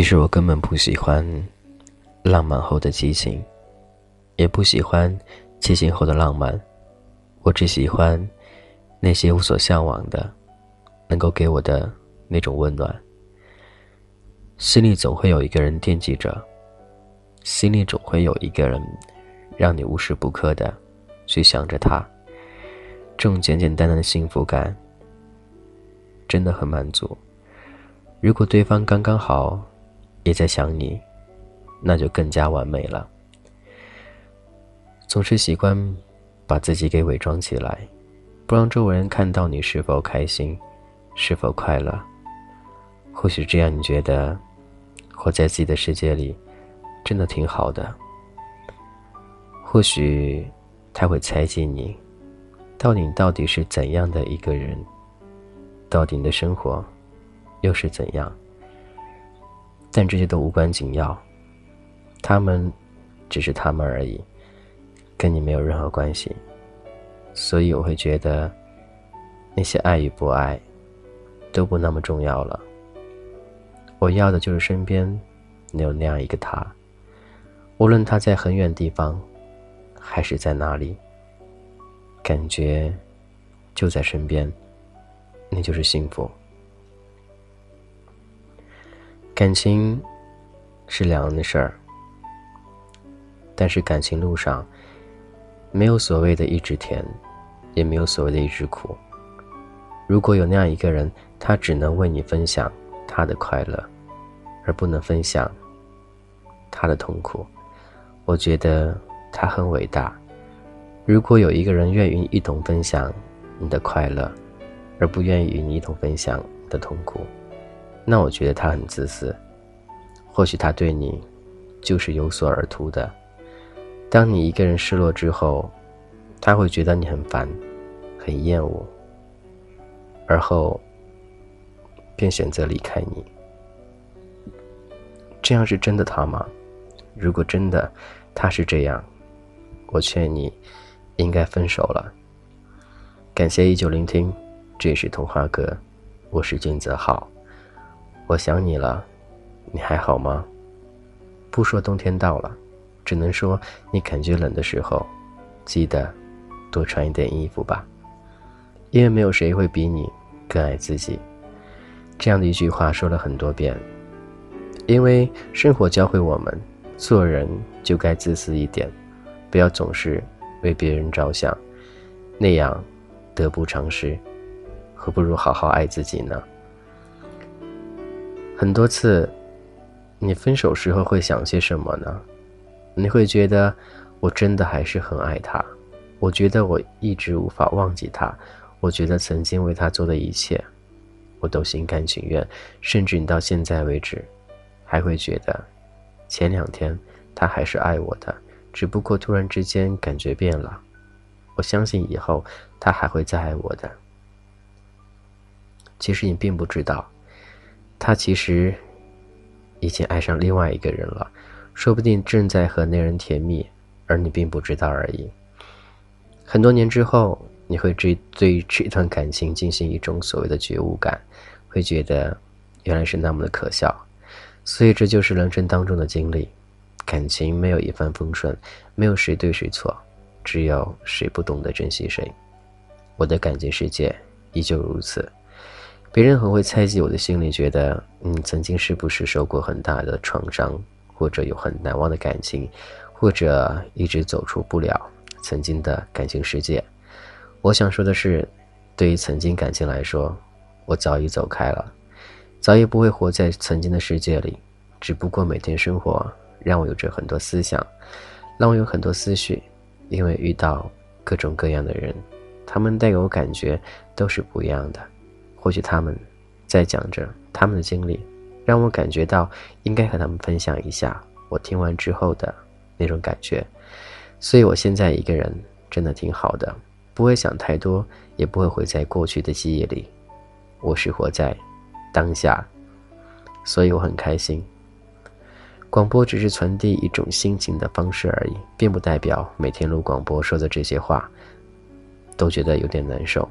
其实我根本不喜欢浪漫后的激情，也不喜欢激情后的浪漫。我只喜欢那些无所向往的，能够给我的那种温暖。心里总会有一个人惦记着，心里总会有一个人让你无时不刻的去想着他。这种简简单单的幸福感真的很满足。如果对方刚刚好。也在想你，那就更加完美了。总是习惯把自己给伪装起来，不让周围人看到你是否开心，是否快乐。或许这样，你觉得活在自己的世界里，真的挺好的。或许他会猜忌你，到底你到底是怎样的一个人，到底你的生活又是怎样？但这些都无关紧要，他们只是他们而已，跟你没有任何关系。所以我会觉得，那些爱与不爱都不那么重要了。我要的就是身边能有那样一个他，无论他在很远地方，还是在哪里，感觉就在身边，那就是幸福。感情是两人的事儿，但是感情路上没有所谓的一直甜，也没有所谓的一直苦。如果有那样一个人，他只能为你分享他的快乐，而不能分享他的痛苦，我觉得他很伟大。如果有一个人愿意一同分享你的快乐，而不愿意与你一同分享你的痛苦。那我觉得他很自私，或许他对你就是有所而图的。当你一个人失落之后，他会觉得你很烦，很厌恶，而后便选择离开你。这样是真的他吗？如果真的他是这样，我劝你应该分手了。感谢依旧聆听，这也是童话哥，我是金泽浩。我想你了，你还好吗？不说冬天到了，只能说你感觉冷的时候，记得多穿一点衣服吧。因为没有谁会比你更爱自己。这样的一句话说了很多遍。因为生活教会我们，做人就该自私一点，不要总是为别人着想，那样得不偿失。何不如好好爱自己呢？很多次，你分手时候会想些什么呢？你会觉得我真的还是很爱他，我觉得我一直无法忘记他，我觉得曾经为他做的一切，我都心甘情愿，甚至你到现在为止，还会觉得前两天他还是爱我的，只不过突然之间感觉变了。我相信以后他还会再爱我的。其实你并不知道。他其实已经爱上另外一个人了，说不定正在和那人甜蜜，而你并不知道而已。很多年之后，你会对对这段感情进行一种所谓的觉悟感，会觉得原来是那么的可笑。所以这就是人生当中的经历，感情没有一帆风顺，没有谁对谁错，只有谁不懂得珍惜谁。我的感情世界依旧如此。别人很会猜忌我的心里，觉得嗯，曾经是不是受过很大的创伤，或者有很难忘的感情，或者一直走出不了曾经的感情世界。我想说的是，对于曾经感情来说，我早已走开了，早已不会活在曾经的世界里。只不过每天生活让我有着很多思想，让我有很多思绪，因为遇到各种各样的人，他们带给我感觉都是不一样的。或许他们在讲着他们的经历，让我感觉到应该和他们分享一下我听完之后的那种感觉。所以我现在一个人真的挺好的，不会想太多，也不会活在过去的记忆里。我是活在当下，所以我很开心。广播只是传递一种心情的方式而已，并不代表每天录广播说的这些话都觉得有点难受。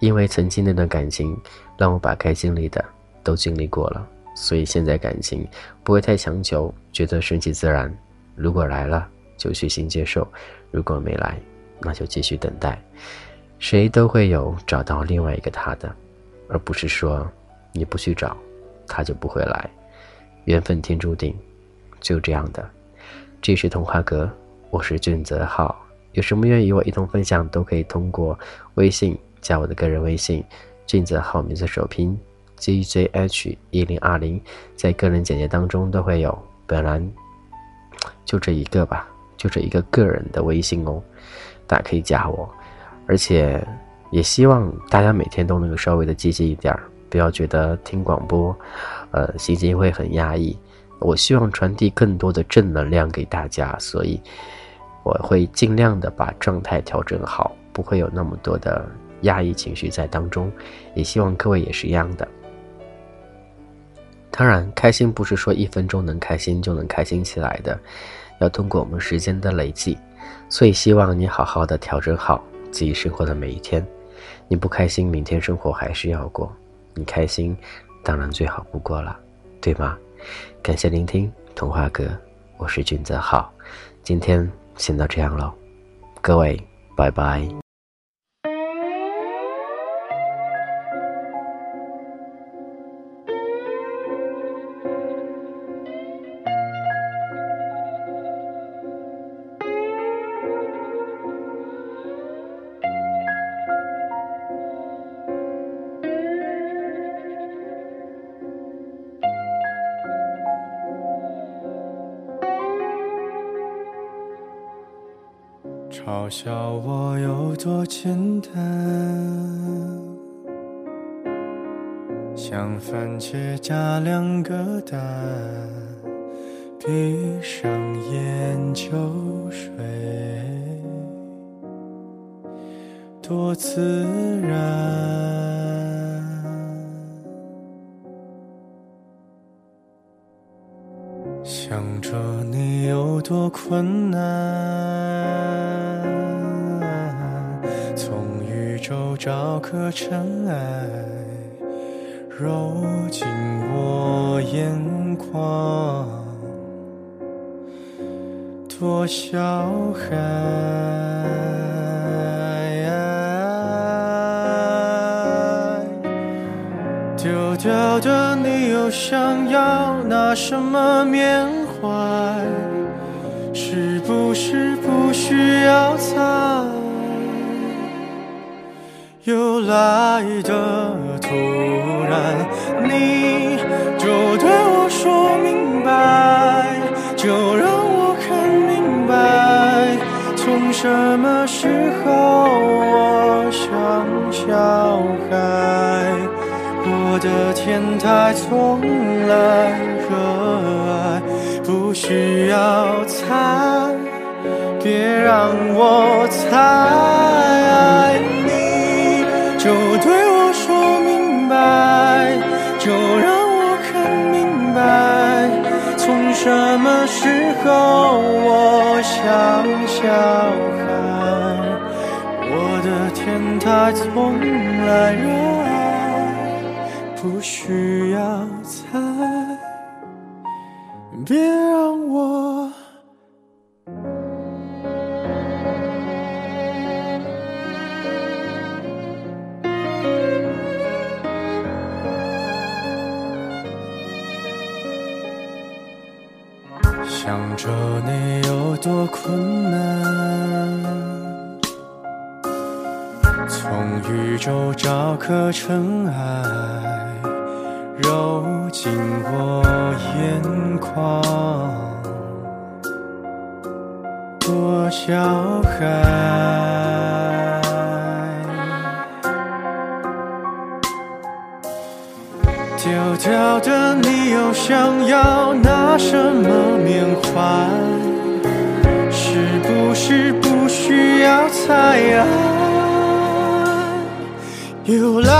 因为曾经那段感情，让我把该经历的都经历过了，所以现在感情不会太强求，觉得顺其自然。如果来了，就虚心接受；如果没来，那就继续等待。谁都会有找到另外一个他的，而不是说你不去找，他就不会来。缘分天注定，就这样的。这是童话阁，我是俊泽浩。有什么愿与我一同分享，都可以通过微信加我的个人微信，俊泽浩名字首拼 G J H 一零二零，在个人简介当中都会有。本来就这一个吧，就这一个个人的微信哦，大家可以加我。而且也希望大家每天都能够稍微的积极一点儿，不要觉得听广播，呃，心情会很压抑。我希望传递更多的正能量给大家，所以。我会尽量的把状态调整好，不会有那么多的压抑情绪在当中，也希望各位也是一样的。当然，开心不是说一分钟能开心就能开心起来的，要通过我们时间的累积。所以，希望你好好的调整好自己生活的每一天。你不开心，明天生活还是要过；你开心，当然最好不过了，对吗？感谢聆听童话哥，我是君泽浩，今天。先到这样喽，各位，拜拜。嘲笑我有多简单，像番茄加两个蛋，闭上眼就睡，多自然。想着你有多困难，从宇宙找颗尘埃，揉进我眼眶，多小孩。丢掉的你又想要拿什么缅怀？是不是不需要猜？又来的突然，你就对我说明白，就让我看明白，从什么时候的天台从来热爱，不需要猜，别让我猜。你就对我说明白，就让我看明白，从什么时候我像小孩。我的天台从来热爱。不需要猜，别让我想着你有多困难，从宇宙找颗尘埃。揉进我眼眶，多小孩。丢掉的你又想要拿什么缅怀？是不是不需要猜？又来。